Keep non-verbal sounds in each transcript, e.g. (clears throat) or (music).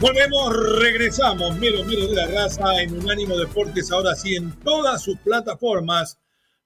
Volvemos, regresamos, mero, mero de la raza en Unánimo Deportes, ahora sí en todas sus plataformas.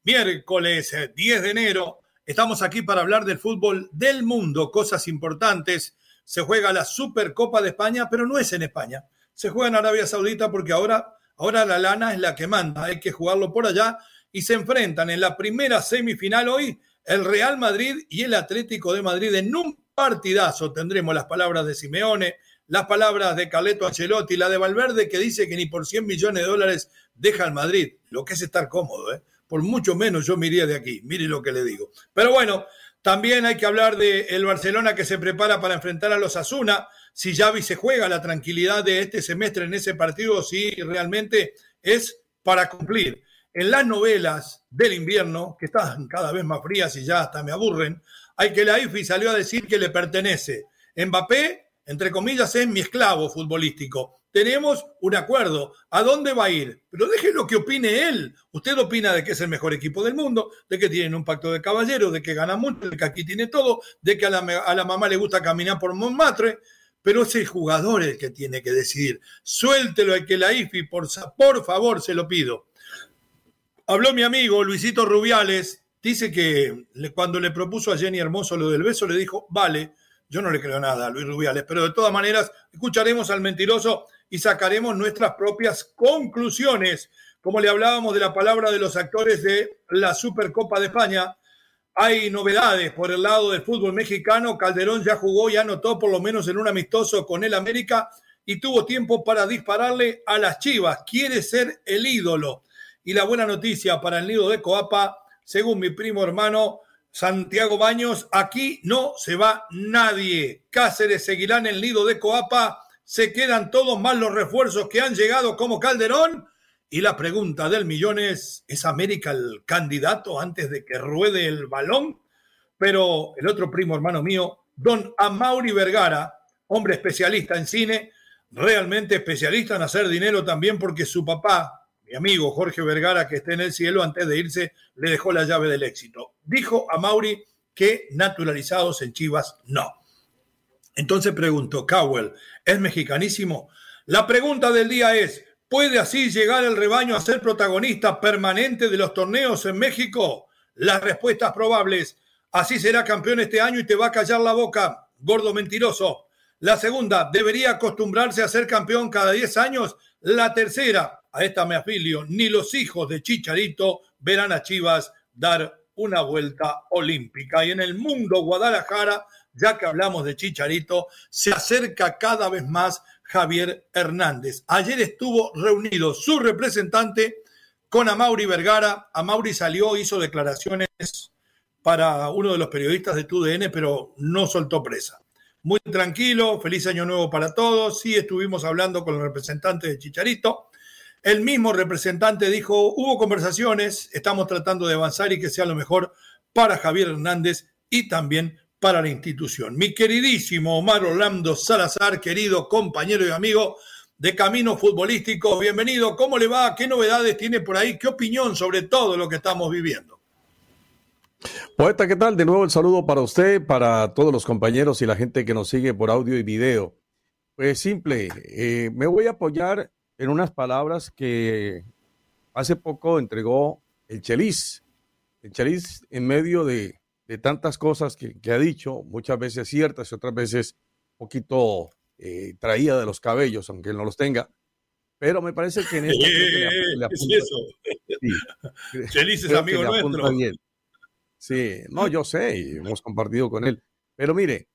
Miércoles 10 eh, de enero, estamos aquí para hablar del fútbol del mundo, cosas importantes. Se juega la Supercopa de España, pero no es en España. Se juega en Arabia Saudita porque ahora, ahora la lana es la que manda, hay que jugarlo por allá y se enfrentan en la primera semifinal hoy el Real Madrid y el Atlético de Madrid en un partidazo. Tendremos las palabras de Simeone, las palabras de Carleto Ancelotti, la de Valverde que dice que ni por 100 millones de dólares deja al Madrid. Lo que es estar cómodo, ¿eh? Por mucho menos yo me iría de aquí. Mire lo que le digo. Pero bueno, también hay que hablar del el Barcelona que se prepara para enfrentar a los Asuna. Si Xavi se juega la tranquilidad de este semestre en ese partido, si realmente es para cumplir en las novelas del invierno, que están cada vez más frías y ya hasta me aburren, hay que la IFI salió a decir que le pertenece. Mbappé, entre comillas, es mi esclavo futbolístico. Tenemos un acuerdo. ¿A dónde va a ir? Pero déjelo que opine él. Usted opina de que es el mejor equipo del mundo, de que tienen un pacto de caballeros, de que gana mucho, de que aquí tiene todo, de que a la, mamá le gusta caminar por Montmartre pero es el jugador el que tiene que decidir. Suéltelo al que la IFI, por, por favor, se lo pido. Habló mi amigo Luisito Rubiales, dice que cuando le propuso a Jenny Hermoso lo del beso, le dijo, vale, yo no le creo nada a Luis Rubiales, pero de todas maneras escucharemos al mentiroso y sacaremos nuestras propias conclusiones. Como le hablábamos de la palabra de los actores de la Supercopa de España, hay novedades por el lado del fútbol mexicano. Calderón ya jugó y anotó por lo menos en un amistoso con el América y tuvo tiempo para dispararle a las Chivas. Quiere ser el ídolo. Y la buena noticia para el nido de Coapa, según mi primo hermano Santiago Baños, aquí no se va nadie. Cáceres seguirá en el nido de Coapa, se quedan todos más los refuerzos que han llegado como Calderón. Y la pregunta del millón es, ¿es América el candidato antes de que ruede el balón? Pero el otro primo hermano mío, don Amauri Vergara, hombre especialista en cine, realmente especialista en hacer dinero también porque su papá, mi amigo Jorge Vergara, que está en el cielo, antes de irse, le dejó la llave del éxito. Dijo a Mauri que naturalizados en Chivas no. Entonces preguntó, Cowell, ¿es mexicanísimo? La pregunta del día es, ¿puede así llegar el rebaño a ser protagonista permanente de los torneos en México? Las respuestas probables, así será campeón este año y te va a callar la boca, gordo mentiroso. La segunda, debería acostumbrarse a ser campeón cada 10 años. La tercera, a esta me afilio, ni los hijos de Chicharito verán a Chivas dar una vuelta olímpica. Y en el mundo Guadalajara, ya que hablamos de Chicharito, se acerca cada vez más Javier Hernández. Ayer estuvo reunido su representante con Amauri Vergara. Amauri salió, hizo declaraciones para uno de los periodistas de TUDN, pero no soltó presa. Muy tranquilo, feliz año nuevo para todos. Sí estuvimos hablando con el representante de Chicharito el mismo representante dijo, hubo conversaciones, estamos tratando de avanzar y que sea lo mejor para Javier Hernández y también para la institución. Mi queridísimo Omar Orlando Salazar, querido compañero y amigo de Camino Futbolístico, bienvenido. ¿Cómo le va? ¿Qué novedades tiene por ahí? ¿Qué opinión sobre todo lo que estamos viviendo? Poeta, ¿qué tal? De nuevo el saludo para usted, para todos los compañeros y la gente que nos sigue por audio y video. Pues simple, eh, me voy a apoyar en unas palabras que hace poco entregó el Chelis. El Chelis en medio de, tantas cosas que, ha dicho, muchas veces ciertas y otras veces un poquito eh, traída de los cabellos, aunque él no los tenga. Pero me parece que en este... ¿Qué es eso? (laughs) Chelis es amigo nuestro. Sí, no, yo sé, y hemos compartido con él. Pero mire,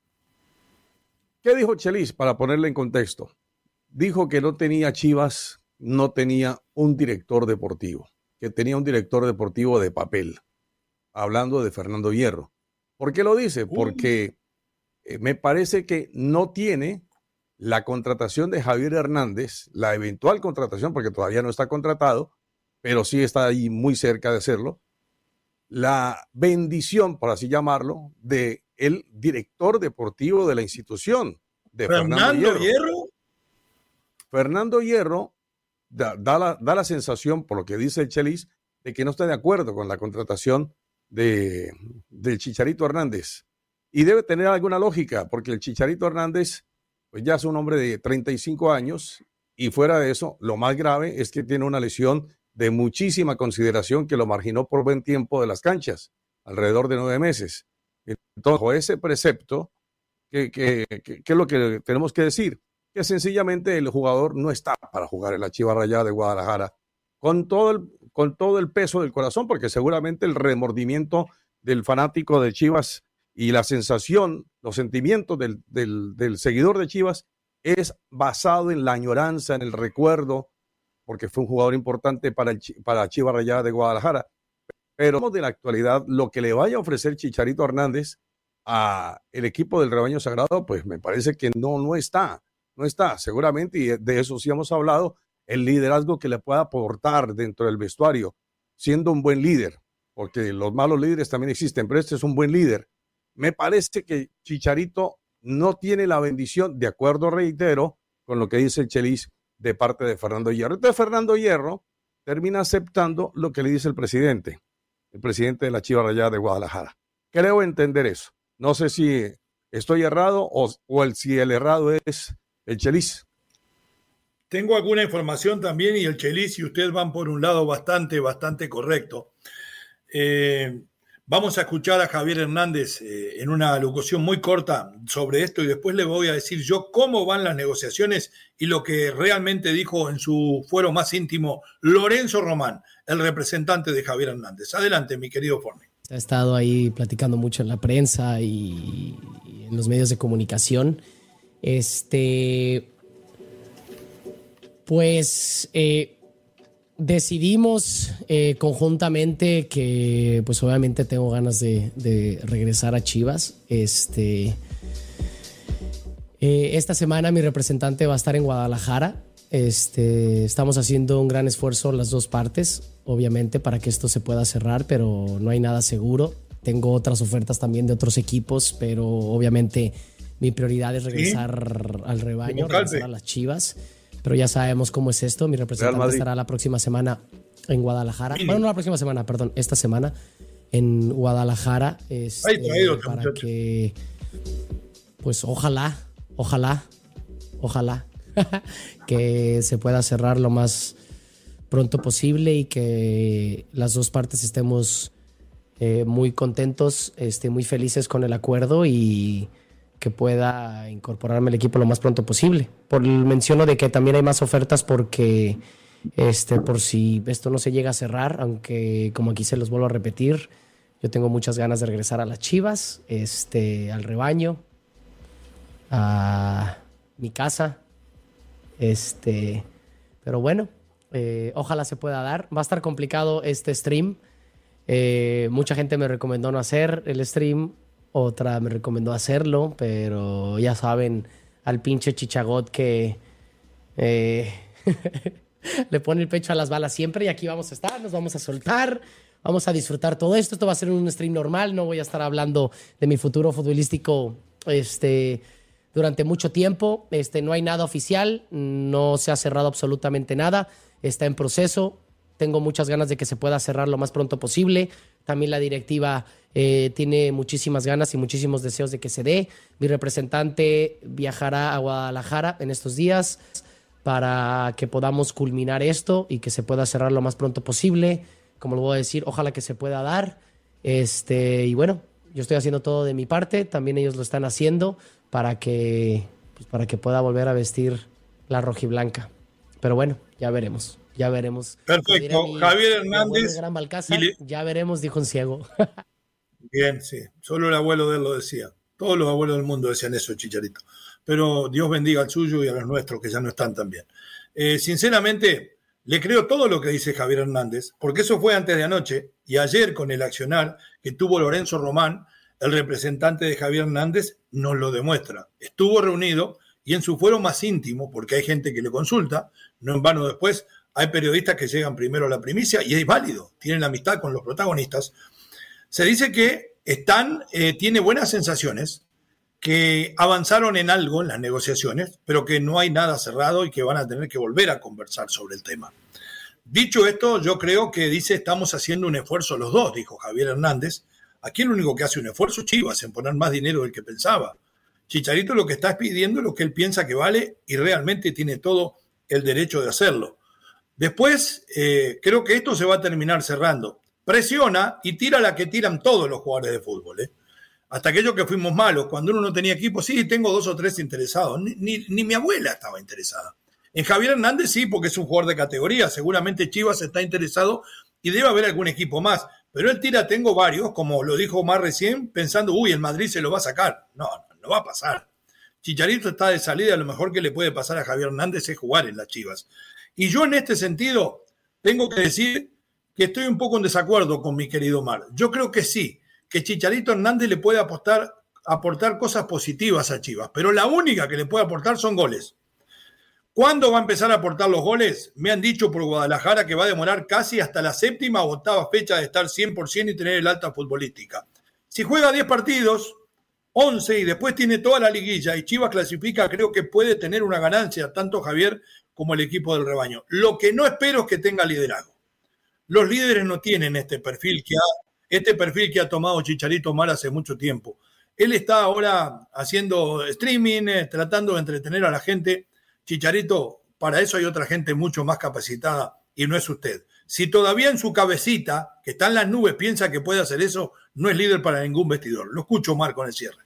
¿qué dijo Chelis para ponerle en contexto? Dijo que no tenía Chivas, no tenía un director deportivo, que tenía un director deportivo de papel, hablando de Fernando Hierro. ¿Por qué lo dice? Porque eh, me parece que no tiene la contratación de Javier Hernández, la eventual contratación, porque todavía no está contratado, pero sí está ahí muy cerca de hacerlo, la bendición, por así llamarlo, de el director deportivo de la institución, de Fernando, Hierro. Fernando Hierro da, la, da, la, sensación, por lo que dice el Chelis, de que no está de acuerdo con la contratación de, del Chicharito Hernández. Y debe tener alguna lógica, porque el Chicharito Hernández pues ya es un hombre de 35 años y fuera de eso, lo más grave es que tiene una lesión de muchísima consideración que lo marginó por buen tiempo de las canchas, alrededor de nueve meses. Entonces, con ese precepto, ¿qué, qué, es lo que tenemos que decir? Que sencillamente el jugador no está para jugar en la Chiva Rayada de Guadalajara con todo, el, con todo el peso del corazón, porque seguramente el remordimiento del fanático de Chivas y la sensación, los sentimientos del, del seguidor de Chivas es basado en la añoranza, en el recuerdo, porque fue un jugador importante para, el, para Chivas Rayada de Guadalajara. Pero de la actualidad, lo que le vaya a ofrecer Chicharito Hernández a el equipo del rebaño sagrado, pues me parece que no, no está, no está. Seguramente, y de eso sí hemos hablado, el liderazgo que le pueda aportar dentro del vestuario, siendo un buen líder, porque los malos líderes también existen, pero este es un buen líder. Me parece que Chicharito no tiene la bendición, de acuerdo, reitero, con lo que dice el Chelis, de parte de Fernando Hierro. Entonces Fernando Hierro termina aceptando lo que le dice el presidente, el presidente de la Chiva Rayada de Guadalajara. Creo entender eso. No sé si estoy errado o, si el errado es el Chelis. Tengo alguna información también y el Chelis y ustedes van por un lado bastante, bastante correcto. Eh, Vamos a escuchar a Javier Hernández eh, en una locución muy corta sobre esto y después le voy a decir yo cómo van las negociaciones y lo que realmente dijo en su fuero más íntimo Lorenzo Román, el representante de Javier Hernández. Adelante, mi querido Forne. Ha estado ahí platicando mucho en la prensa y, en los medios de comunicación. Este, pues eh, decidimos eh, conjuntamente que pues obviamente tengo ganas de, regresar a Chivas. Este, eh, esta semana mi representante va a estar en Guadalajara. Este, estamos haciendo un gran esfuerzo las dos partes, obviamente, para que esto se pueda cerrar, pero no hay nada seguro. Tengo otras ofertas también de otros equipos, pero obviamente mi prioridad es regresar al rebaño, regresar a las Chivas pero ya sabemos cómo es esto. Mi representante estará la próxima semana en Guadalajara. Bueno, no la próxima semana, perdón, esta semana en Guadalajara. Este, para que, pues ojalá, ojalá, ojalá (laughs) que se pueda cerrar lo más pronto posible y que las dos partes estemos eh, muy contentos, este, muy felices con el acuerdo y que pueda incorporarme al equipo lo más pronto posible. Por el menciono de que también hay más ofertas porque este por si esto no se llega a cerrar, aunque como aquí se los vuelvo a repetir, yo tengo muchas ganas de regresar a las Chivas, este al rebaño, a mi casa. Este, pero bueno, eh, ojalá se pueda dar. Va a estar complicado este stream. Eh, mucha gente me recomendó no hacer el stream otra me recomendó hacerlo, pero ya saben, al pinche chichagot que eh, (laughs) le pone el pecho a las balas siempre y aquí vamos a estar, nos vamos a soltar, vamos a disfrutar todo esto. Esto va a ser un stream normal, no voy a estar hablando de mi futuro futbolístico este, durante mucho tiempo. Este, no hay nada oficial, no se ha cerrado absolutamente nada, está en proceso. Tengo muchas ganas de que se pueda cerrar lo más pronto posible. También la directiva eh, tiene muchísimas ganas y muchísimos deseos de que se dé. Mi representante viajará a Guadalajara en estos días para que podamos culminar esto y que se pueda cerrar lo más pronto posible. Como lo voy a decir, ojalá que se pueda dar. Este, y bueno, yo estoy haciendo todo de mi parte, también ellos lo están haciendo para que, pues, para que pueda volver a vestir la rojiblanca. Pero bueno, ya veremos, ya veremos. Perfecto, Javier Hernández. ya veremos, dijo un ciego. (laughs) Bien, sí. Solo el abuelo de él lo decía. Todos los abuelos del mundo decían eso, Chicharito. Pero Dios bendiga al suyo y a los nuestros que ya no están tan bien. Eh, sinceramente, le creo todo lo que dice Javier Hernández, porque eso fue antes de anoche y ayer con el accionar que tuvo Lorenzo Román, el representante de Javier Hernández, nos lo demuestra. Estuvo reunido y en su fuero más íntimo, porque hay gente que le consulta, no en vano después, hay periodistas que llegan primero a la primicia y es válido, tienen la amistad con los protagonistas. Se dice que están, eh, tiene buenas sensaciones, que avanzaron en algo en las negociaciones, pero que no hay nada cerrado y que van a tener que volver a conversar sobre el tema. Dicho esto, yo creo que dice estamos haciendo un esfuerzo los dos, dijo Javier Hernández. Aquí el único que hace un esfuerzo es Chivas en poner más dinero del que pensaba. Chicharito lo que está pidiendo es lo que él piensa que vale y realmente tiene todo el derecho de hacerlo. Después, eh, creo que esto se va a terminar cerrando. Presiona y tira la que tiran todos los jugadores de fútbol. ¿eh? Hasta aquellos que fuimos malos, cuando uno no tenía equipo, sí, tengo dos o tres interesados. Ni, ni mi abuela estaba interesada. En Javier Hernández sí, porque es un jugador de categoría. Seguramente Chivas está interesado y debe haber algún equipo más. Pero él tira, tengo varios, como lo dijo más recién, pensando, uy, el Madrid se lo va a sacar. No, no va a pasar. Chicharito está de salida, lo mejor que le puede pasar a Javier Hernández es jugar en las Chivas. Y yo en este sentido tengo que decir que estoy un poco en desacuerdo con mi querido Mar. Yo creo que sí, que Chicharito Hernández le puede apostar, aportar cosas positivas a Chivas, pero la única que le puede aportar son goles. ¿Cuándo va a empezar a aportar los goles? Me han dicho por Guadalajara que va a demorar casi hasta la séptima o octava fecha de estar 100% y tener el alta futbolística. Si juega 10 partidos, 11 y después tiene toda la liguilla y Chivas clasifica, creo que puede tener una ganancia, tanto Javier como el equipo del rebaño. Lo que no espero es que tenga liderazgo. Los líderes no tienen este perfil que ha, este perfil que ha tomado Chicharito Mar hace mucho tiempo. Él está ahora haciendo streaming, eh, tratando de entretener a la gente. Chicharito, para eso hay otra gente mucho más capacitada y no es usted. Si todavía en su cabecita, que está en las nubes, piensa que puede hacer eso, no es líder para ningún vestidor. Lo escucho, Marco, en el cierre.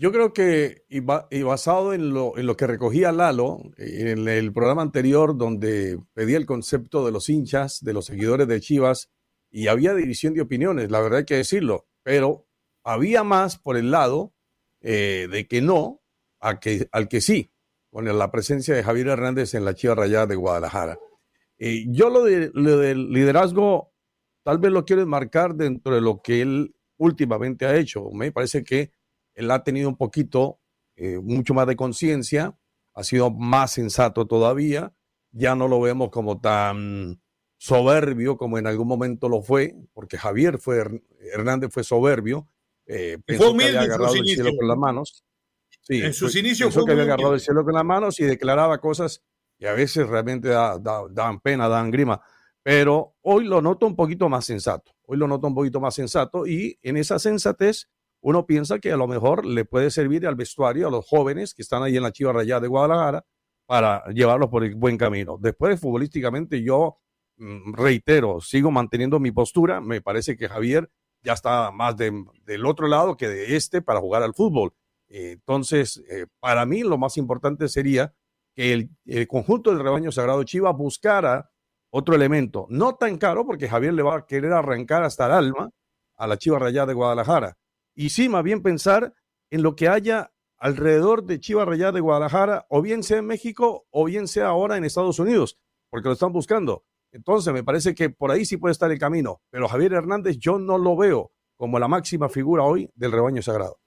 Yo creo que, y, basado en lo, en lo, que recogía Lalo en el programa anterior, donde pedía el concepto de los hinchas, de los seguidores de Chivas, y había división de opiniones, la verdad hay que decirlo, pero había más por el lado eh, de que no a que, al que sí, con la presencia de Javier Hernández en la Chiva Rayada de Guadalajara. Eh, yo lo, de, lo del liderazgo tal vez lo quiero enmarcar dentro de lo que él últimamente ha hecho. Me parece que él ha tenido un poquito, eh, mucho más de conciencia, ha sido más sensato todavía, ya no lo vemos como tan soberbio como en algún momento lo fue, porque Javier fue, Hernández fue soberbio, eh, pensó que había agarrado el cielo con las manos. Sí, en sus inicios pensó que había agarrado el cielo con las manos y declaraba cosas que a veces realmente dan pena, dan grima. Pero hoy lo noto un poquito más sensato. Hoy lo noto un poquito más sensato y en esa sensatez uno piensa que a lo mejor le puede servir al vestuario, a los jóvenes que están ahí en la Chiva Rayada de Guadalajara, para llevarlos por el buen camino. Después, futbolísticamente, yo mm, reitero, sigo manteniendo mi postura. Me parece que Javier ya está más del otro lado que de este para jugar al fútbol. entonces, eh, para mí lo más importante sería que el, el, conjunto del rebaño sagrado Chiva buscara otro elemento, no tan caro, porque Javier le va a querer arrancar hasta el alma a la Chiva Rayada de Guadalajara, y sí, más bien pensar en lo que haya alrededor de Chivas Rayada de Guadalajara, o bien sea en México, o bien sea ahora en Estados Unidos, porque lo están buscando. Entonces, me parece que por ahí sí puede estar el camino, pero Javier Hernández yo no lo veo como la máxima figura hoy del rebaño sagrado.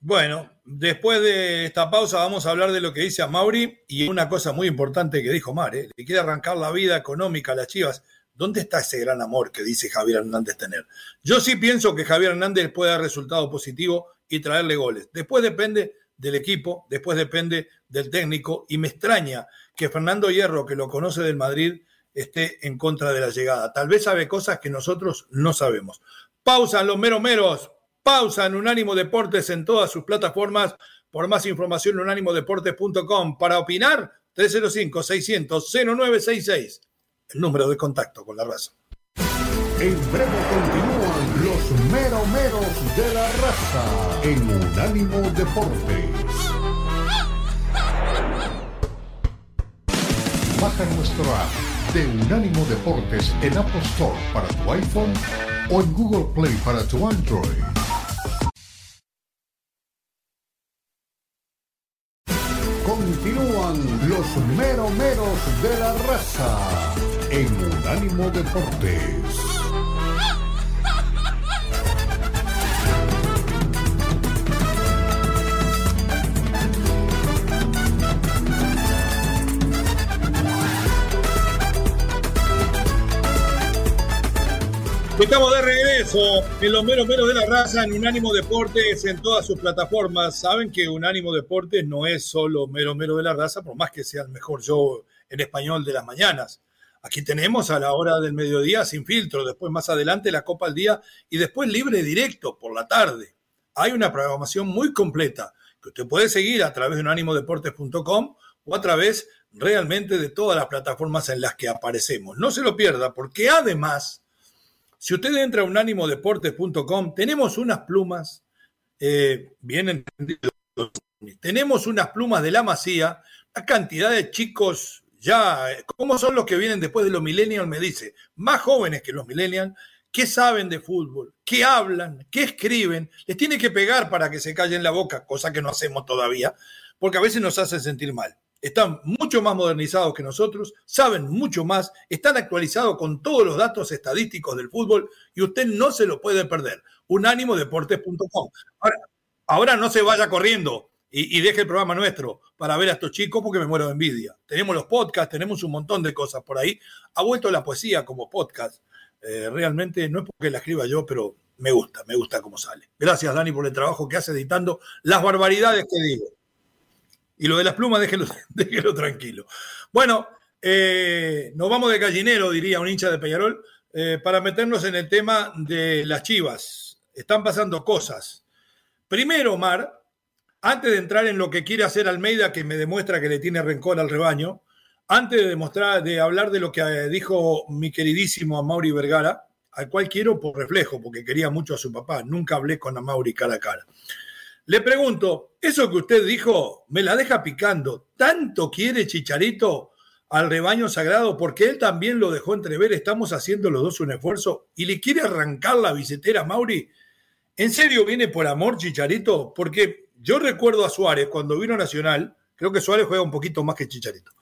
Bueno, después de esta pausa vamos a hablar de lo que dice Mauri y una cosa muy importante que dijo Mar, ¿eh? le quiere arrancar la vida económica a las Chivas. ¿Dónde está ese gran amor que dice Javier Hernández tener? Yo sí pienso que Javier Hernández puede dar resultado positivo y traerle goles. Después depende del equipo, después depende del técnico y me extraña que Fernando Hierro, que lo conoce del Madrid, esté en contra de la llegada. Tal vez sabe cosas que nosotros no sabemos. Pausa en los meros meros, pausa en Unánimo Deportes en todas sus plataformas. Por más información, unánimodeportes.com. Para opinar, 305-600-0966 el número de contacto con la raza. En breve continúan los meromeros de la raza en Unánimo Deportes. Baja nuestro app de Unánimo Deportes en Apple Store para tu iPhone o en Google Play para tu Android. Continúan los meromeros de la raza en Unánimo Deportes. Estamos de regreso en los meros meros de la raza en Unánimo Deportes en todas sus plataformas. Saben que Unánimo Deportes no es solo mero mero de la raza, por más que sea el mejor show en español de las mañanas. Aquí tenemos a la hora del mediodía sin filtro, después más adelante la Copa al Día y después libre directo por la tarde. Hay una programación muy completa que usted puede seguir a través de unánimodeportes.com o a través realmente de todas las plataformas en las que aparecemos. No se lo pierda porque además si usted entra a unánimodeportes.com, tenemos unas plumas, eh, bien entendido, tenemos unas plumas de la masía, la cantidad de chicos ya, ¿cómo son los que vienen después de los millennials? Me dice, más jóvenes que los millennials, que saben de fútbol, que hablan, que escriben, les tiene que pegar para que se callen la boca, cosa que no hacemos todavía, porque a veces nos hace sentir mal están mucho más modernizados que nosotros, saben mucho más, están actualizados con todos los datos estadísticos del fútbol y usted no se lo puede perder. Unánimodeportes.com. Ahora, ahora no se vaya corriendo y, deje el programa nuestro para ver a estos chicos porque me muero de envidia. Tenemos los podcasts, tenemos un montón de cosas por ahí. Ha vuelto la poesía como podcast. Eh, realmente no es porque la escriba yo, pero me gusta, me gusta cómo sale. Gracias, Dani, por el trabajo que hace editando las barbaridades que digo. Y lo de las plumas, déjelo, (laughs) déjelo tranquilo. Bueno, eh, nos vamos de gallinero, diría un hincha de Peñarol, eh, para meternos en el tema de las chivas. Están pasando cosas. Primero, Omar, antes de entrar en lo que quiere hacer Almeida, que me demuestra que le tiene rencor al rebaño, antes de demostrar, de hablar de lo que eh, dijo mi queridísimo Mauri Vergara, al cual quiero por reflejo, porque quería mucho a su papá. Nunca hablé con Mauri cara a cara. Le pregunto, eso que usted dijo me la deja picando. ¿Tanto quiere Chicharito al rebaño sagrado? Porque él también lo dejó entrever. Estamos haciendo los dos un esfuerzo y le quiere arrancar la billetera Mauri. ¿En serio viene por amor Chicharito? Porque yo recuerdo a Suárez cuando vino Nacional, creo que Suárez juega un poquito más que Chicharito.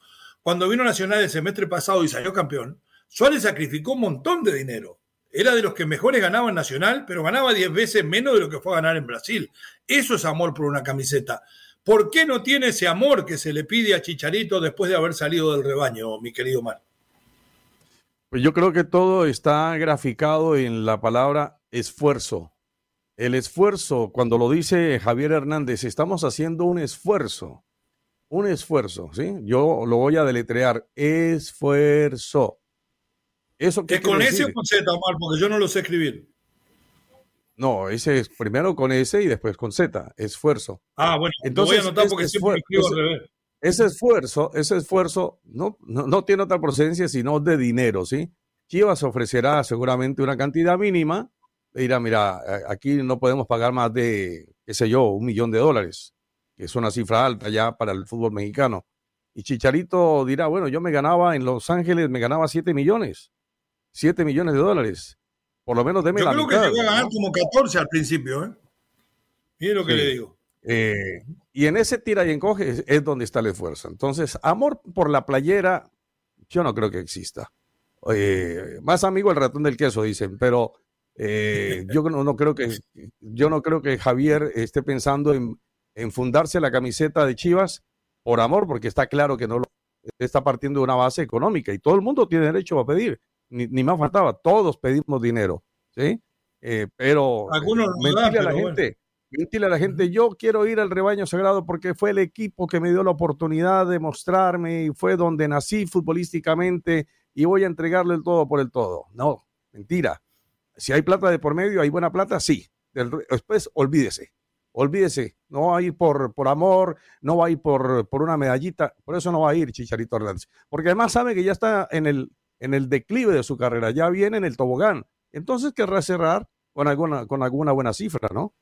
Cuando vino Nacional el semestre pasado y salió campeón, Suárez sacrificó un montón de dinero era de los que mejores ganaban Nacional, pero ganaba 10 veces menos de lo que fue a ganar en Brasil. Eso es amor por una camiseta. ¿Por qué no tiene ese amor que se le pide a Chicharito después de haber salido del rebaño, mi querido Mar? Pues yo creo que todo está graficado en la palabra esfuerzo. El esfuerzo, cuando lo dice Javier Hernández, estamos haciendo un esfuerzo. Un esfuerzo, ¿sí? Yo lo voy a deletrear. Esfuerzo. ¿Eso qué ¿Es con S o con Z, Omar? Porque yo no lo sé escribir. No, ese es primero con S y después con Z, esfuerzo. Ah, bueno, entonces voy a anotar porque siempre escribo al revés. Ese esfuerzo, ese esfuerzo no, no, tiene otra procedencia sino de dinero, ¿sí? Chivas ofrecerá seguramente una cantidad mínima, dirá, mira, aquí no podemos pagar más de, qué sé yo, un millón de dólares, que es una cifra alta ya para el fútbol mexicano. Y Chicharito dirá, bueno, yo me ganaba en Los Ángeles, me ganaba 7 millones. 7 millones de dólares. Por lo menos deme Yo creo que llegó a ganar como 14 al principio, ¿eh? Mire lo que le digo. Eh, y en ese tira y encoge es, donde está el esfuerzo. Entonces, amor por la playera, yo no creo que exista. Eh, más amigo el ratón del queso, dicen, pero eh, (laughs) yo no, creo que yo no creo que Javier esté pensando en, en, fundarse la camiseta de Chivas por amor, porque está claro que no lo está partiendo de una base económica y todo el mundo tiene derecho a pedir ni, más faltaba, todos pedimos dinero, ¿sí? Eh, pero Algunos mentirle a la gente, mentirle a la gente, yo quiero ir al rebaño sagrado porque fue el equipo que me dio la oportunidad de mostrarme y fue donde nací futbolísticamente y voy a entregarle el todo por el todo. No, mentira. Si hay plata de por medio, hay buena plata, sí. Después, olvídese. Olvídese, no va a ir por, por amor, no va a ir por, por una medallita, por eso no va a ir Chicharito Hernández, porque además sabe que ya está en el, en el declive de su carrera, ya viene en el tobogán. Entonces querrá cerrar con alguna, con alguna buena cifra, ¿no?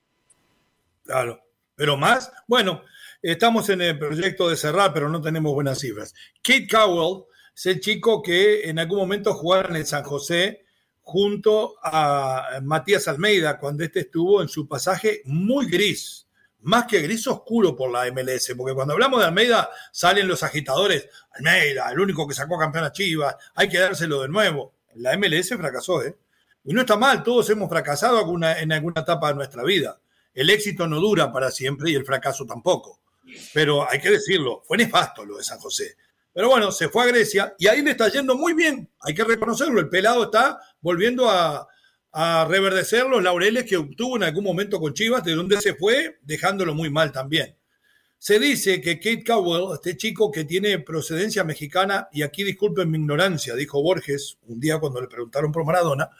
Claro, pero más, bueno, estamos en el proyecto de cerrar, pero no tenemos buenas cifras. Kate Cowell es el chico que en algún momento jugaba en el San José, junto a Matías Almeida cuando este estuvo en su pasaje muy gris, más que gris oscuro por la MLS, porque cuando hablamos de Almeida salen los agitadores, Almeida, el único que sacó campeón a Chivas, hay que dárselo de nuevo. La MLS fracasó, ¿eh? Y no está mal, todos hemos fracasado en alguna etapa de nuestra vida. El éxito no dura para siempre y el fracaso tampoco. Pero hay que decirlo, fue nefasto lo de San José. Pero bueno, se fue a Grecia y ahí le está yendo muy bien, hay que reconocerlo. El pelado está volviendo a, reverdecer los laureles que obtuvo en algún momento con Chivas, de donde se fue, dejándolo muy mal también. Se dice que Kate Cowell, este chico que tiene procedencia mexicana, y aquí disculpen mi ignorancia, dijo Borges un día cuando le preguntaron por Maradona,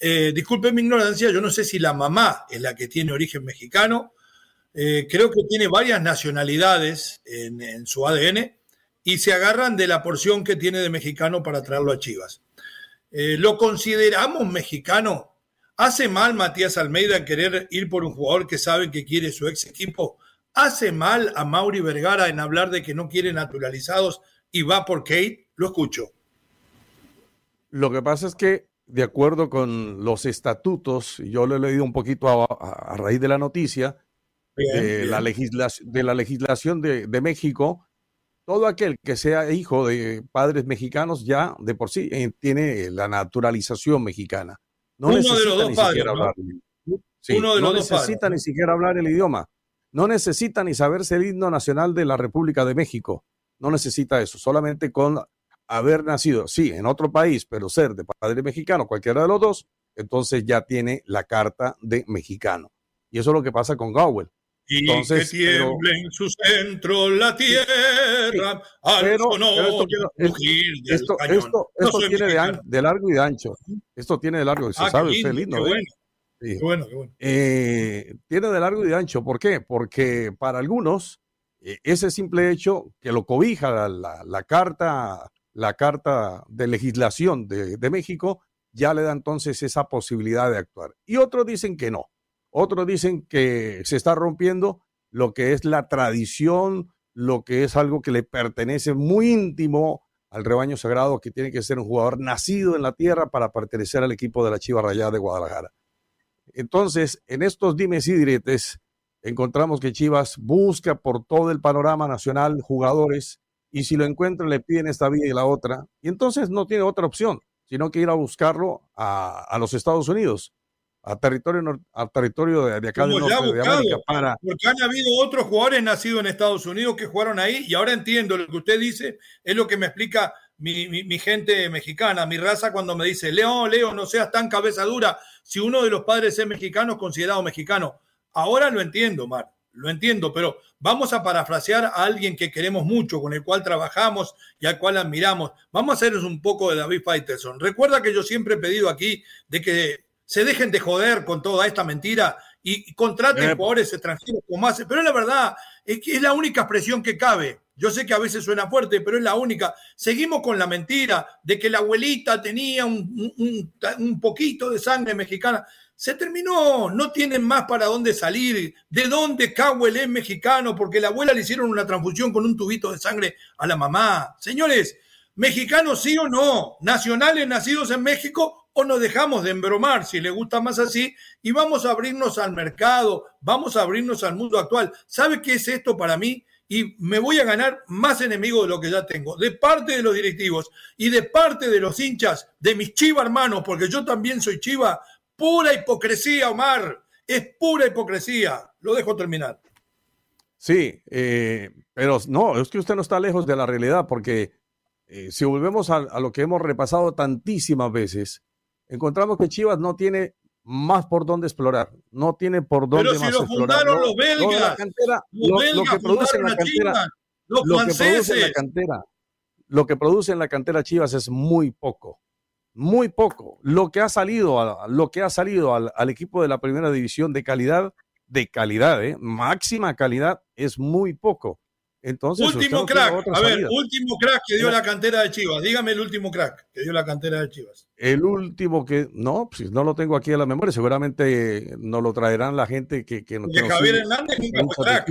eh, disculpen mi ignorancia, yo no sé si la mamá es la que tiene origen mexicano, eh, creo que tiene varias nacionalidades en su ADN, y se agarran de la porción que tiene de mexicano para traerlo a Chivas. Eh, ¿Lo consideramos mexicano? ¿Hace mal Matías Almeida en querer ir por un jugador que sabe que quiere su ex equipo? ¿Hace mal a Mauri Vergara en hablar de que no quiere naturalizados y va por Kate? Lo escucho. Lo que pasa es que, de acuerdo con los estatutos, yo lo he leído un poquito a, raíz de la noticia, de, La de, La legislación de, de México, todo aquel que sea hijo de padres mexicanos ya de por sí eh, tiene la naturalización mexicana. No Uno necesita de los dos ni padres, siquiera hablar. Uno de los no necesita ni siquiera hablar el idioma. No necesita ni saberse el himno nacional de la República de México. No necesita eso. Solamente con haber nacido, sí, en otro país, pero ser de padre mexicano, cualquiera de los dos, entonces ya tiene la carta de mexicano. Y eso es lo que pasa con Gowell. Y que tiemble en su centro la tierra al pero, esto, esto, esto, tiene de, largo y de ancho. Esto tiene de largo, se ah, sabe, lindo, lindo, qué bueno. Qué bueno, qué bueno. Eh, tiene de largo y de ancho. ¿Por qué? Porque para algunos eh, ese simple hecho que lo cobija la, la, carta, la carta de legislación de, de México ya le da entonces esa posibilidad de actuar. Y otros dicen que no otros dicen que se está rompiendo lo que es la tradición, lo que es algo que le pertenece muy íntimo al rebaño sagrado, que tiene que ser un jugador nacido en la tierra para pertenecer al equipo de la Chiva Rayada de Guadalajara. Entonces, en estos dimes y diretes, encontramos que Chivas busca por todo el panorama nacional jugadores y si lo encuentran le piden esta vía y la otra, y entonces no tiene otra opción, sino que ir a buscarlo a, a los Estados Unidos a territorio, a territorio de, acá de, norte, de América para... Porque han habido otros jugadores nacidos en Estados Unidos que jugaron ahí y ahora entiendo lo que usted dice, es lo que me explica mi, mi, gente mexicana, mi raza cuando me dice, Leo, Leo, no seas tan cabeza dura, si uno de los padres es mexicano, considerado mexicano. Ahora lo entiendo, Mar, lo entiendo, pero vamos a parafrasear a alguien que queremos mucho, con el cual trabajamos y al cual admiramos. Vamos a hacernos un poco de David Faitelson. Recuerda que yo siempre he pedido aquí de que se dejen de joder con toda esta mentira y, contraten eh. jugadores extranjeros como hace. Pero la verdad, es que es la única expresión que cabe. Yo sé que a veces suena fuerte, pero es la única. Seguimos con la mentira de que la abuelita tenía un, un, poquito de sangre mexicana. Se terminó, no tienen más para dónde salir. ¿De dónde Cowell es mexicano? Porque la abuela le hicieron una transfusión con un tubito de sangre a la mamá. Señores, mexicanos sí o no, nacionales nacidos en México o nos dejamos de embromar, si le gusta más así, y vamos a abrirnos al mercado, vamos a abrirnos al mundo actual. ¿Sabe qué es esto para mí? Y me voy a ganar más enemigos de lo que ya tengo, de parte de los directivos y de parte de los hinchas, de mis chiva hermanos, porque yo también soy chiva, pura hipocresía, Omar, es pura hipocresía. Lo dejo terminar. Sí, eh, pero no, es que usted no está lejos de la realidad, porque eh, si volvemos a, lo que hemos repasado tantísimas veces, encontramos que Chivas no tiene más por dónde explorar, no tiene por dónde Pero si lo fundaron los belgas, lo, que produce en la cantera, lo que produce en la cantera, lo que produce en la cantera Chivas es muy poco, muy poco. Lo que ha salido, lo que ha salido al, al equipo de la primera división de calidad, de calidad, ¿eh? máxima calidad, es muy poco. Entonces, último crack, a ver, último crack que dio la cantera de Chivas. Dígame el último crack que dio la cantera de Chivas. El último que, no, pues no lo tengo aquí en la memoria, seguramente nos lo traerán la gente que, que, que Javier Hernández nunca fue crack.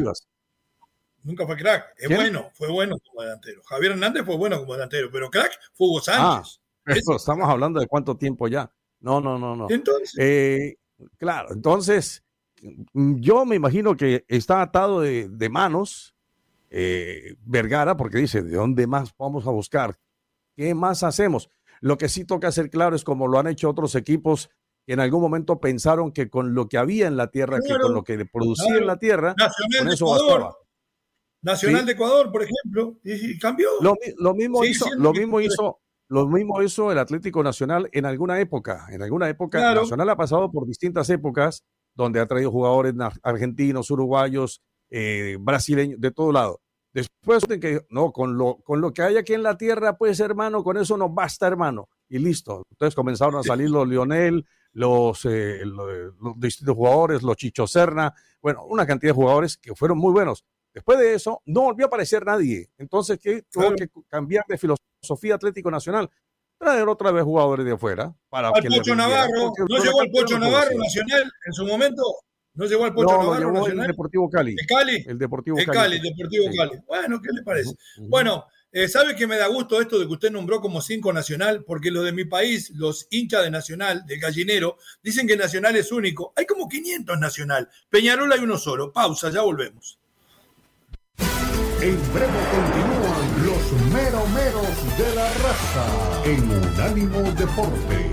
Nunca fue crack. Es bueno, fue bueno como delantero. Javier Hernández fue bueno como delantero, pero crack fue Hugo Sánchez. Ah, eso, estamos hablando de cuánto tiempo ya. No, no, no, no. Entonces. Eh, claro, entonces yo me imagino que está atado de, manos eh, Vergara porque dice, ¿de dónde más vamos a buscar? ¿Qué más hacemos? Lo que sí toca hacer claro es como lo han hecho otros equipos que en algún momento pensaron que con lo que había en la tierra, que con lo que producía en la tierra, con eso bastaba. Nacional de Ecuador, por ejemplo, y, cambió. Lo, mismo hizo, lo mismo hizo, lo mismo hizo el Atlético Nacional en alguna época. En alguna época, Nacional ha pasado por distintas épocas donde ha traído jugadores argentinos, uruguayos, eh, brasileños, de todo lado. Después, que, no, con lo, con lo que hay aquí en la tierra, pues hermano, con eso nos basta, hermano. Y listo. Entonces comenzaron a salir los Lionel, los, eh, los, distintos jugadores, los Chicho Serna, bueno, una cantidad de jugadores que fueron muy buenos. Después de eso, no volvió a aparecer nadie. Entonces, ¿qué? Tuvo que cambiar de filosofía Atlético Nacional. Traer otra vez jugadores de afuera. Para al Pocho Navarro. ¿No llegó el Pocho Navarro Nacional en su momento? ¿No llegó al Pocho Navarro Nacional? El Deportivo Cali. ¿El Cali? El Deportivo el Cali. Deportivo Cali. Bueno, ¿qué le parece? Bueno, eh, ¿sabe que me da gusto esto de que usted nombró como cinco Nacional? Porque los de mi país, los hinchas de Nacional, de Gallinero, dicen que Nacional es único. Hay como 500 Nacional. Peñarol hay uno solo. Pausa, ya volvemos. En breve continúan los meromeros de la raza en Unánimo Deportes.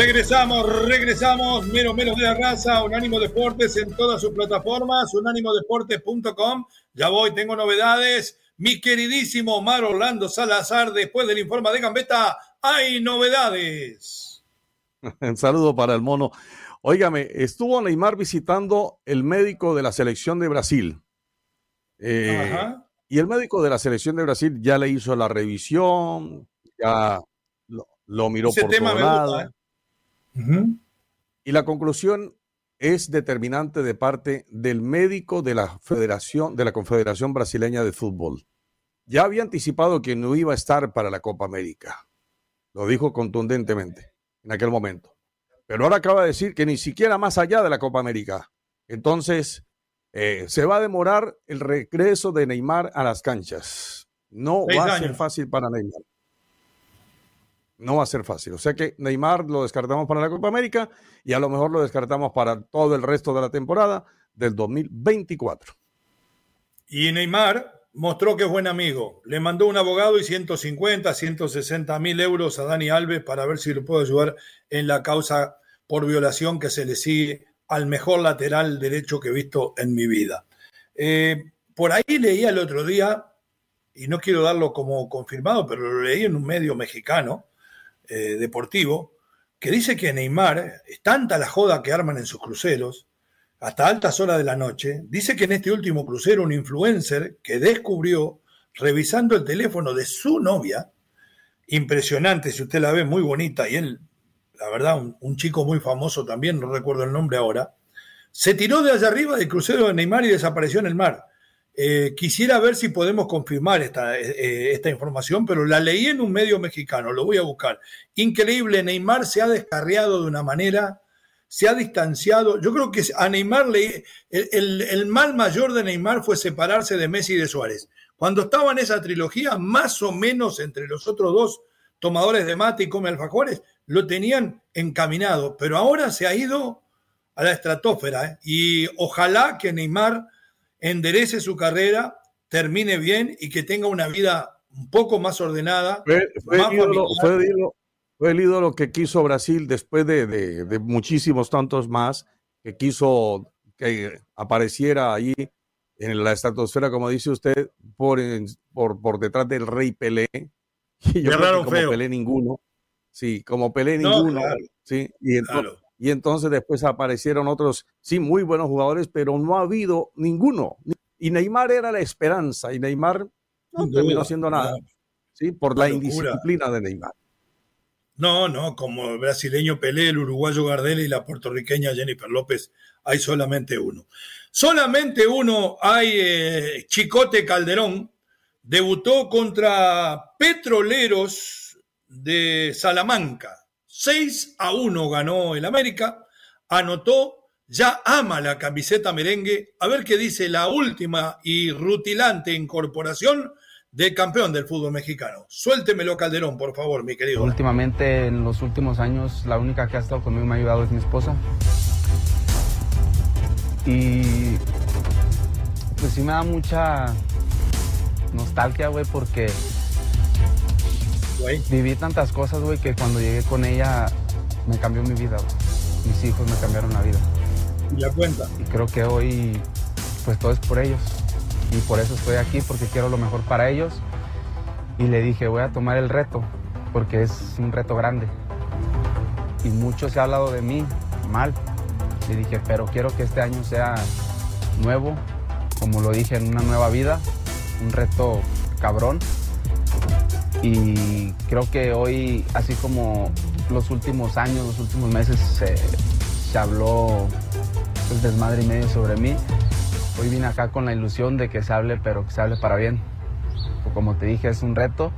Regresamos, regresamos, mero menos de la raza, Unánimo Deportes en todas sus plataformas, unánimodeportes.com. Ya voy, tengo novedades. Mi queridísimo Omar Orlando Salazar, después del informe de Gambetta, hay novedades. (laughs) Un saludo para el mono. Óigame, estuvo Neymar visitando el médico de la selección de Brasil. Eh, y el médico de la selección de Brasil ya le hizo la revisión, ya lo, miró por todo lado. ¿eh? Y la conclusión es determinante de parte del médico de la Federación, de la Confederación Brasileña de Fútbol. Ya había anticipado que no iba a estar para la Copa América. Lo dijo contundentemente en aquel momento. Pero ahora acaba de decir que ni siquiera más allá de la Copa América. Entonces, eh, se va a demorar el regreso de Neymar a las canchas. No va a ser fácil para Neymar no va a ser fácil. O sea que Neymar lo descartamos para la Copa América y a lo mejor lo descartamos para todo el resto de la temporada del 2024. Y Neymar mostró que es buen amigo. Le mandó un abogado y 150, 160 mil euros a Dani Alves para ver si lo puedo ayudar en la causa por violación que se le sigue al mejor lateral derecho que he visto en mi vida. Eh, por ahí leía el otro día, y no quiero darlo como confirmado, pero lo leí en un medio mexicano, eh, deportivo que dice que Neymar, es tanta la joda que arman en sus cruceros, hasta altas horas de la noche, dice que en este último crucero un influencer que descubrió, revisando el teléfono de su novia, impresionante, si usted la ve, muy bonita, y él, la verdad, un, un chico muy famoso también, no recuerdo el nombre ahora, se tiró de allá arriba del crucero de Neymar y desapareció en el mar. Eh, quisiera ver si podemos confirmar esta, eh, eh, esta, información, pero la leí en un medio mexicano, lo voy a buscar. Increíble, Neymar se ha descarriado de una manera, se ha distanciado. Yo creo que a Neymar le, el, mal mayor de Neymar fue separarse de Messi y de Suárez. Cuando estaba en esa trilogía, más o menos entre los otros dos tomadores de mate y come alfajores, lo tenían encaminado, pero ahora se ha ido a la estratosfera y ojalá que Neymar enderece su carrera, termine bien y que tenga una vida un poco más ordenada. Fue, el, ídolo, que quiso Brasil después de, muchísimos tantos más, que quiso que apareciera ahí en la estratosfera, como dice usted, por, por, por detrás del rey Pelé. Y (laughs) yo creo como Pelé ninguno. Sí, como Pelé ninguno. Sí, y entonces, y entonces después aparecieron otros, sí, muy buenos jugadores, pero no ha habido ninguno. Y Neymar era la esperanza, y Neymar no terminó haciendo nada, ¿sí? Por la indisciplina de Neymar. No, no, como el brasileño Pelé, el uruguayo Gardel y la puertorriqueña Jennifer López, hay solamente uno. Solamente uno hay eh, Chicote Calderón, debutó contra Petroleros de Salamanca. 6 a 1 ganó el América, anotó, ya ama la camiseta merengue. A ver qué dice la última y rutilante incorporación del campeón del fútbol mexicano. Suéltemelo, Calderón, por favor, mi querido. Últimamente, en los últimos años, la única que ha estado conmigo y me ha ayudado es mi esposa. Y pues sí me da mucha nostalgia, güey, porque viví tantas cosas, güey, que cuando llegué con ella me cambió mi vida, Mis hijos me cambiaron la vida. Ya cuenta. Y creo que hoy, pues todo es por ellos. Y por eso estoy aquí, porque quiero lo mejor para ellos. Y le dije, voy a tomar el reto, porque es un reto grande. Y mucho se ha hablado de mí mal. Y dije, pero quiero que este año sea nuevo, como lo dije, en una nueva vida, un reto cabrón. Y creo que hoy, así como los últimos años, los últimos meses, se, habló el desmadre y medio sobre mí, hoy vine acá con la ilusión de que se hable, pero que se hable para bien. Como te dije, es un reto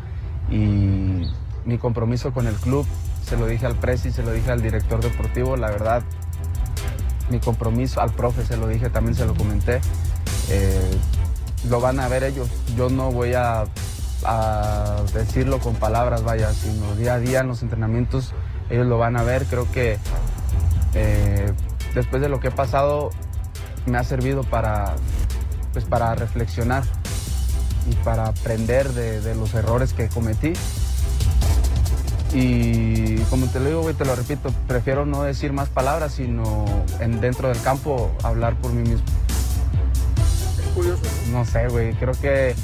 y mi compromiso con el club, se lo dije al presi, se lo dije al director deportivo, la verdad, mi compromiso al profe, se lo dije, también se lo comenté. Eh, lo van a ver ellos. Yo no voy a, decirlo con palabras, vaya, sino día a día en los entrenamientos ellos lo van a ver. Creo que eh, después de lo que he pasado me ha servido para, pues, para reflexionar y para aprender de, los errores que cometí. Y como te lo digo, te lo repito, prefiero no decir más palabras, sino en, dentro del campo hablar por mí mismo curioso? No sé, güey. Creo que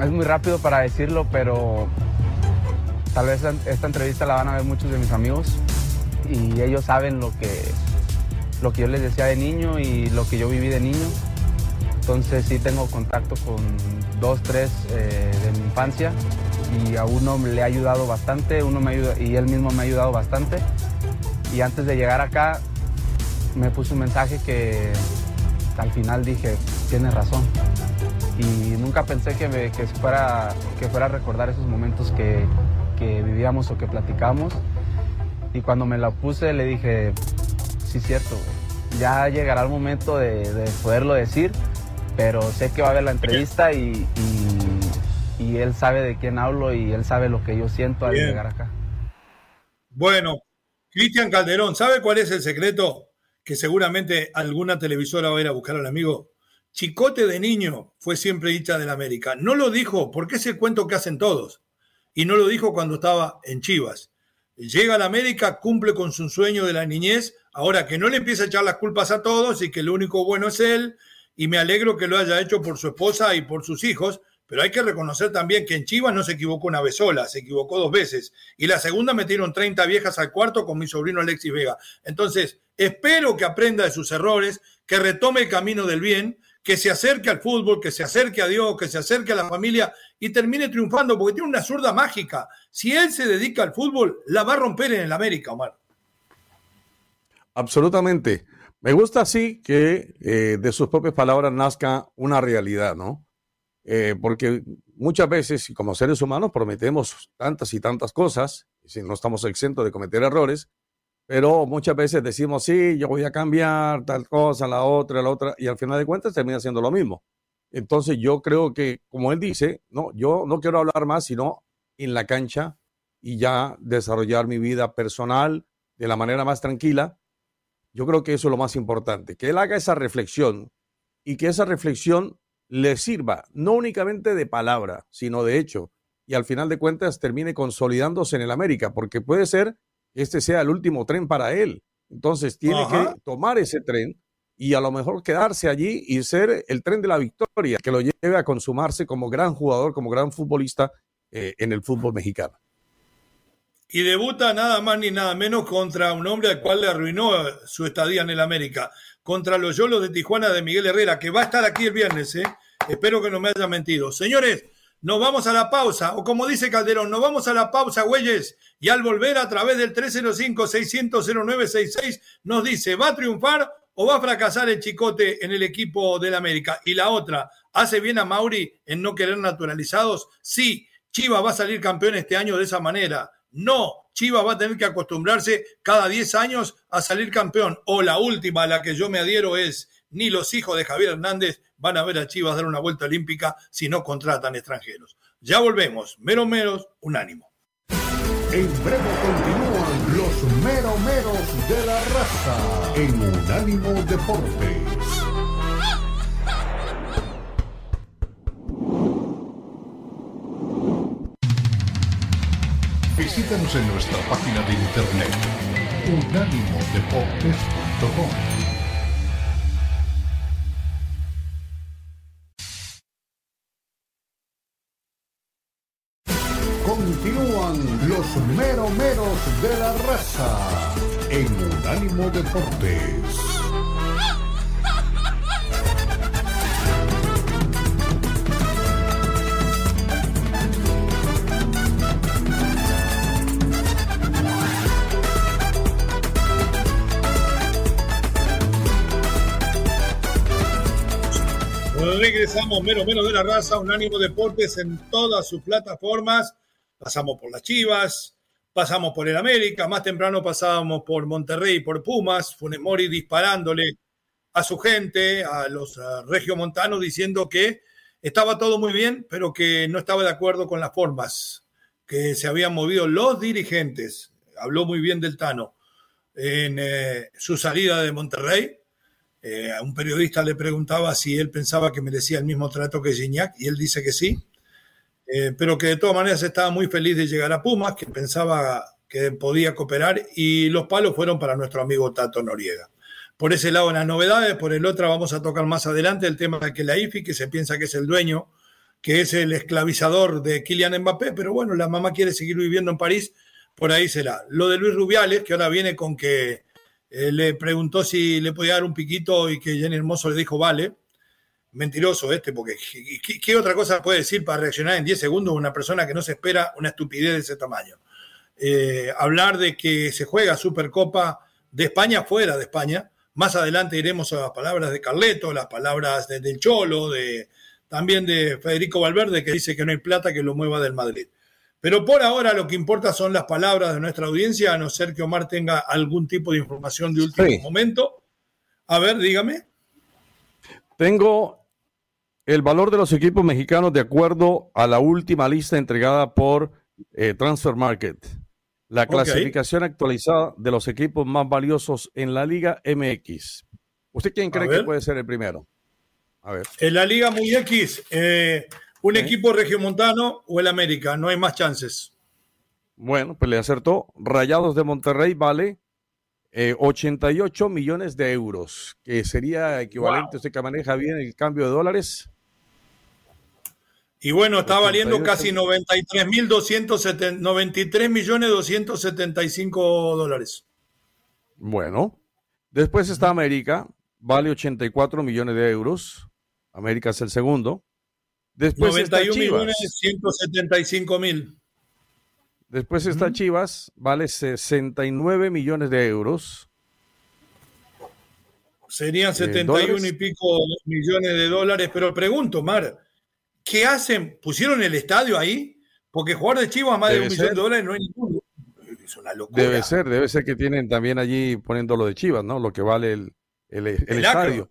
es muy rápido para decirlo, pero tal vez esta entrevista la van a ver muchos de mis amigos y ellos saben lo que, lo que yo les decía de niño y lo que yo viví de niño. Entonces sí tengo contacto con dos, tres eh, de mi infancia y a uno le ha ayudado bastante, uno me ayuda, y él mismo me ha ayudado bastante. Y antes de llegar acá me puso un mensaje que al final dije, tienes razón. Y nunca pensé que, que, fuera, que fuera a recordar esos momentos que, vivíamos o que platicamos. Y cuando me la puse le dije, sí, cierto, ya llegará el momento de, poderlo decir, pero sé que va a haber la entrevista y, y, él sabe de quién hablo y él sabe lo que yo siento al llegar acá. Bueno, Cristian Calderón, ¿sabe cuál es el secreto? que seguramente alguna televisora va a ir a buscar al amigo. Chicote de niño fue siempre hincha del América. No lo dijo porque es el cuento que hacen todos. Y no lo dijo cuando estaba en Chivas. Llega al América, cumple con su sueño de la niñez. Ahora que no le empieza a echar las culpas a todos y que lo único bueno es él. Y me alegro que lo haya hecho por su esposa y por sus hijos. Pero hay que reconocer también que en Chivas no se equivocó una vez sola, se equivocó dos veces. Y la segunda metieron 30 viejas al cuarto con mi sobrino Alexis Vega. Entonces, espero que aprenda de sus errores, que retome el camino del bien, que se acerque al fútbol, que se acerque a Dios, que se acerque a la familia y termine triunfando, porque tiene una zurda mágica. Si él se dedica al fútbol, la va a romper en el América, Omar. Absolutamente. Me gusta así que eh, de sus propias palabras nazca una realidad, ¿no? Eh, porque muchas veces, como seres humanos, prometemos tantas y tantas cosas, y no estamos exentos de cometer errores, pero muchas veces decimos, sí, yo voy a cambiar tal cosa, la otra, la otra, y al final de cuentas termina siendo lo mismo. Entonces yo creo que, como él dice, no, yo no quiero hablar más, sino en la cancha y ya desarrollar mi vida personal de la manera más tranquila. Yo creo que eso es lo más importante, que él haga esa reflexión y que esa reflexión le sirva no únicamente de palabra, sino de hecho, y al final de cuentas termine consolidándose en el América, porque puede ser este sea el último tren para él. Entonces tiene que tomar ese tren y a lo mejor quedarse allí y ser el tren de la victoria que lo lleve a consumarse como gran jugador, como gran futbolista eh, en el fútbol mexicano. Y debuta nada más ni nada menos contra un hombre al cual le arruinó su estadía en el América, contra los Yolos de Tijuana de Miguel Herrera, que va a estar aquí el viernes, ¿eh? Espero que no me haya mentido. Señores, nos vamos a la pausa, o como dice Calderón, nos vamos a la pausa, güeyes, y al volver a través del 305-600-0966 nos dice, ¿va a triunfar o va a fracasar el Chicote en el equipo del América? Y la otra, ¿hace bien a Mauri en no querer naturalizados? Sí, Chivas va a salir campeón este año de esa manera. No, Chivas va a tener que acostumbrarse cada 10 años a salir campeón. O la última a la que yo me adhiero es, ni los hijos de Javier Hernández van a ver a Chivas dar una vuelta olímpica si no contratan extranjeros. Ya volvemos, meros meros, unánimo. En breve continúan los meros de la raza en Unánimo Deportes. Visítanos en nuestra página de internet unánimodeportes.com. los meromeros de la raza en Unánimo Deportes. Regresamos menos menos de la raza, Unánimo Deportes en todas sus plataformas. Pasamos por las Chivas, pasamos por el América, más temprano pasábamos por Monterrey, por Pumas, Funes Mori disparándole a su gente, a los regiomontanos, diciendo que estaba todo muy bien, pero que no estaba de acuerdo con las formas que se habían movido los dirigentes. Habló muy bien del Tano en eh, su salida de Monterrey eh, a un periodista le preguntaba si él pensaba que merecía el mismo trato que Gignac y él dice que sí, eh, pero que de todas maneras estaba muy feliz de llegar a Pumas, que pensaba que podía cooperar y los palos fueron para nuestro amigo Tato Noriega. Por ese lado las novedades, por el otro vamos a tocar más adelante el tema de que la IFI, que se piensa que es el dueño, que es el esclavizador de Kylian Mbappé, pero bueno, la mamá quiere seguir viviendo en París, por ahí será. Lo de Luis Rubiales, que ahora viene con que eh, le preguntó si le podía dar un piquito y que Jenny Hermoso le dijo, vale. Mentiroso este, porque ¿qué, otra cosa puede decir para reaccionar en 10 segundos una persona que no se espera una estupidez de ese tamaño? Eh, hablar de que se juega Supercopa de España fuera de España. Más adelante iremos a las palabras de Carleto, las palabras de, del Cholo, de, también de Federico Valverde, que dice que no hay plata que lo mueva del Madrid. Pero por ahora lo que importa son las palabras de nuestra audiencia, a no ser que Omar tenga algún tipo de información de último momento. A ver, dígame. Tengo el valor de los equipos mexicanos de acuerdo a la última lista entregada por eh, Transfer Market. La clasificación actualizada de los equipos más valiosos en la Liga MX. ¿Usted quién cree que puede ser el primero? A ver. En la Liga Muy X, eh, un equipo regiomontano o el América, no hay más chances. Bueno, pues le acertó. Rayados de Monterrey vale 88 eh, millones de euros, que sería equivalente, usted que maneja bien el cambio de dólares. Y bueno, está valiendo casi 93 mil 93 millones 275 dólares. Bueno, después está América, vale 84 millones de euros. América es el segundo. Después 91 millones 175 mil. Después está Chivas, vale 69 millones de euros. Serían 71 y pico millones de dólares, pero pregunto, Mar, ¿qué hacen? ¿Pusieron el estadio ahí? Porque jugar de Chivas más de un millón de dólares no hay ninguno. Es una locura. Debe ser, debe ser que tienen también allí poniendo lo de Chivas, ¿no? Lo que vale el, el, estadio.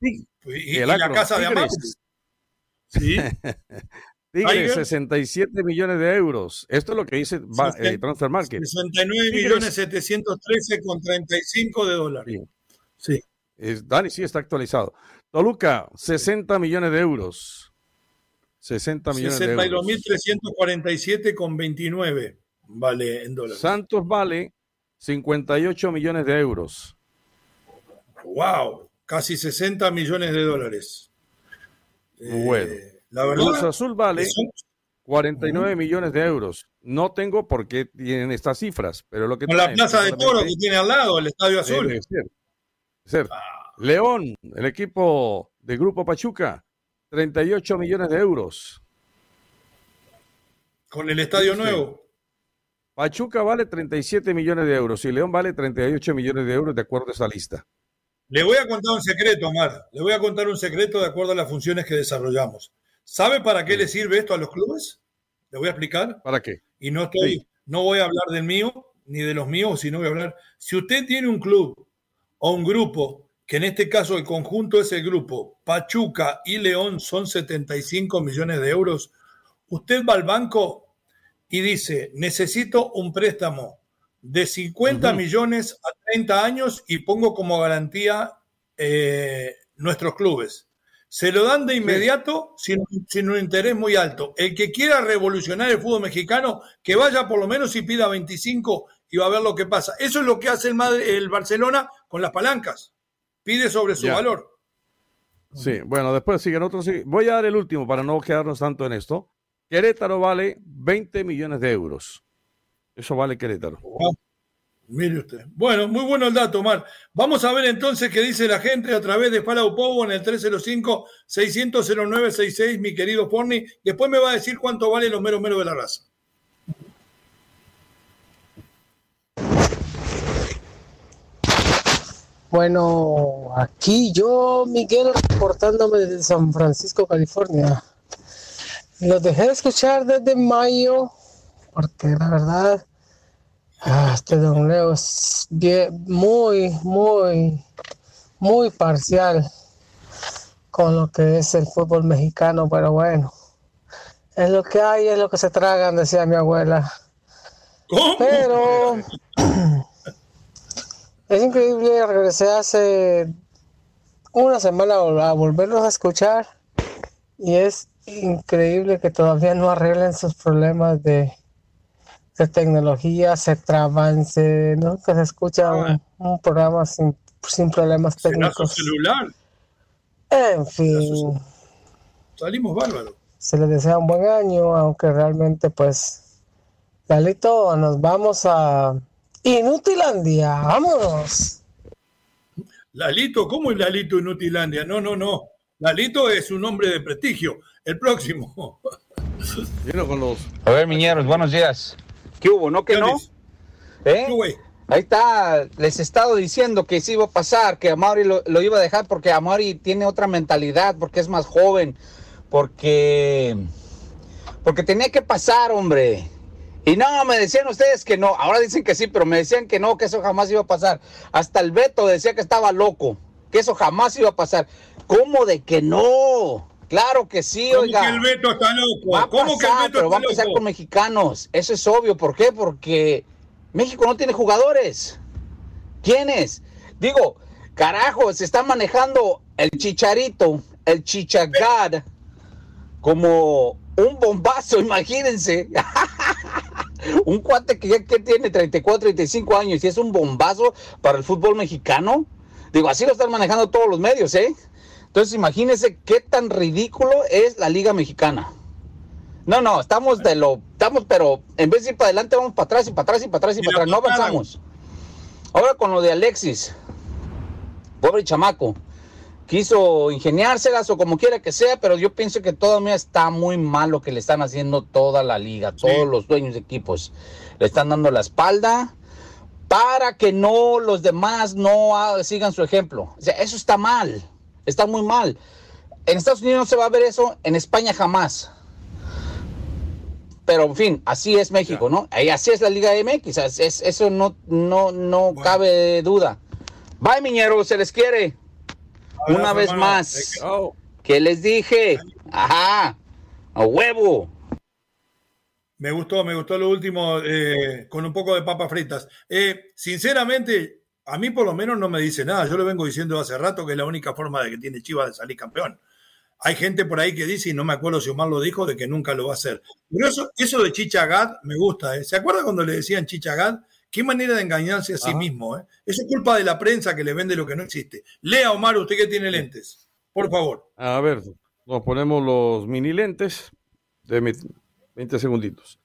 Y, la casa de Amado. Sí. (laughs) Tigres, 67 millones de euros. Esto es lo que dice eh, Transfer Market. 69 millones 713 con 35 de dólares. Sí. Dani, sí está actualizado. Toluca, 60 millones de euros. 60 millones de euros. 62.347 con 29 vale en dólares. Santos vale 58 millones de euros. ¡Wow! Casi 60 millones de dólares. Bueno. Eh, la verdad, Cruz Azul vale 49 millones de euros. No tengo por qué tienen estas cifras, pero lo que... Con la Plaza de Toro que tiene al lado, el Estadio Azul. Ah. León, el equipo de Grupo Pachuca, 38 millones de euros. Con el estadio nuevo. Pachuca vale 37 millones de euros y León vale 38 millones de euros de acuerdo a esa lista. Le voy a contar un secreto, Omar. Le voy a contar un secreto de acuerdo a las funciones que desarrollamos. ¿Sabe para qué le sirve esto a los clubes? Le voy a explicar. ¿Para qué? Y no estoy, no voy a hablar del mío ni de los míos, sino voy a hablar. Si usted tiene un club o un grupo, que en este caso el conjunto es el grupo, Pachuca y León son 75 millones de euros, usted va al banco y dice, necesito un préstamo de 50 millones a 30 años y pongo como garantía eh, nuestros clubes. Se lo dan de inmediato sin, sin, un interés muy alto. El que quiera revolucionar el fútbol mexicano, que vaya por lo menos y pida 25 y va a ver lo que pasa. Eso es lo que hace el, el Barcelona con las palancas. Pide sobre su valor. Sí, bueno, después siguen otros. Voy a dar el último para no quedarnos tanto en esto. Querétaro vale 20 millones de euros. Eso vale Querétaro. mire usted. Bueno, muy bueno el dato, Omar. Vamos a ver entonces qué dice la gente a través de Palau Povo en el 305-600-0966, mi querido Forni. Después me va a decir cuánto vale los meros meros de la raza. Bueno, aquí yo, Miguel, reportándome desde San Francisco, California. Los dejé de escuchar desde mayo, porque la verdad, ah, este Don Leo es bien, muy, muy, muy parcial con lo que es el fútbol mexicano, pero bueno, es lo que hay, es lo que se tragan, decía mi abuela. Pero (clears throat) es increíble, regresé hace una semana a volverlos a escuchar y es increíble que todavía no arreglen sus problemas de, de tecnología, se traban, se, ¿no? que se escucha un, programa sin, sin problemas técnicos. Su celular. En fin. Salimos bárbaros. Se les desea un buen año, aunque realmente pues, Galito, nos vamos a Inutilandia, vámonos. Lalito, ¿cómo es Lalito Inutilandia? No, no, no. Lalito es un hombre de prestigio. El próximo. (laughs) con los... A ver, miñeros, buenos días. ¿Qué hubo? ¿No que no? ¿Eh? Ahí está, les he estado diciendo que sí iba a pasar, que Amaury lo, lo iba a dejar porque Amaury tiene otra mentalidad, porque es más joven, porque porque tenía que pasar, hombre. Y no, me decían ustedes que no. Ahora dicen que sí, pero me decían que no, que eso jamás iba a pasar. Hasta el Beto decía que estaba loco, que eso jamás iba a pasar. ¿Cómo de que no? Claro que sí, ¿Cómo oiga. que el Beto está loco? Va a ¿Cómo pasar, que el Beto pero está va a pasar loco? con mexicanos. Eso es obvio. ¿Por qué? Porque México no tiene jugadores. ¿Quiénes? Digo, carajo, se está manejando el chicharito, el chichagar, como un bombazo, (laughs) imagínense. Un cuate que ya que tiene 34, 35 años y es un bombazo para el fútbol mexicano. Digo, así lo están manejando todos los medios, ¿eh? Entonces imagínense qué tan ridículo es la Liga Mexicana. No, no, estamos de lo, estamos, pero en vez de ir para adelante, vamos para atrás y para atrás y para atrás y para atrás, no avanzamos. Ahora con lo de Alexis, pobre chamaco, quiso ingeniárselas o como quiera que sea, pero yo pienso que todavía está muy mal lo que le están haciendo toda la liga, todos los dueños de equipos. Le están dando la espalda para que no los demás no sigan su ejemplo. O sea, eso está mal, está muy mal. En Estados Unidos no se va a ver eso, en España jamás. Pero en fin, así es México, ¿no? Y así es la Liga MX, es- es- eso no, no, no cabe duda. Bye, miñeros, se les quiere. Una vez más. Oh, ¿Qué les dije? Ajá, a huevo. Me gustó, me gustó lo último eh, con un poco de papas fritas. Eh, sinceramente, a mí por lo menos no me dice nada. Yo lo vengo diciendo hace rato que es la única forma de que tiene Chivas de salir campeón. Hay gente por ahí que dice, y no me acuerdo si Omar lo dijo, de que nunca lo va a hacer. Pero eso, eso de Chichagad me gusta. ¿eh? ¿Se acuerda cuando le decían Chichagad? Qué manera de engañarse a sí Ajá. mismo. ¿eh? Eso es culpa de la prensa que le vende lo que no existe. Lea, Omar, usted que tiene lentes. Por favor. a ver, nos ponemos los mini lentes. Deme 20 segunditos.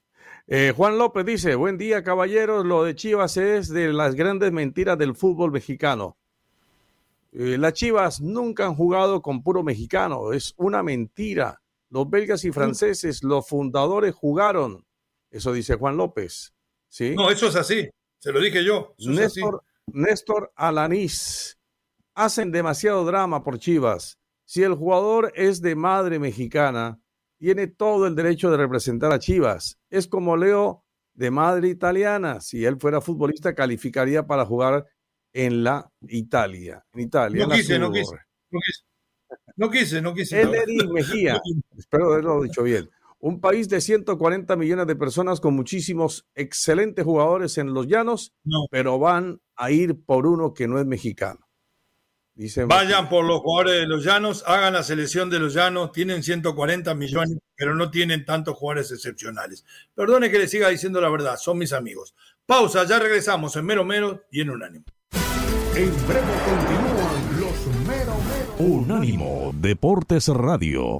Eh, Juan López dice, buen día caballeros, lo de Chivas es de las grandes mentiras del fútbol mexicano. Eh, las Chivas nunca han jugado con puro mexicano, es una mentira. Los belgas y franceses, los fundadores jugaron. Eso dice Juan López. ¿Sí? No, eso es así. Se lo dije yo. Néstor, Néstor Alanís. Hacen demasiado drama por Chivas. Si el jugador es de madre mexicana, tiene todo el derecho de representar a Chivas. Es como Leo de madre italiana. Si él fuera futbolista, calificaría para jugar en la Italia. En Italia. No quise, no quise, no quise. No quise, no quise. Mejía. (laughs) Espero haberlo dicho bien. Un país de 140 millones de personas con muchísimos excelentes jugadores en los llanos, pero van a ir por uno que no es mexicano. Vayan por los jugadores de los llanos, hagan la selección de los llanos, tienen 140 millones, pero no tienen tantos jugadores excepcionales. Perdone que le siga diciendo la verdad, son mis amigos. Pausa, ya regresamos en Mero Mero y en Unánimo. En breve continúan los Mero Mero. Unánimo Deportes Radio.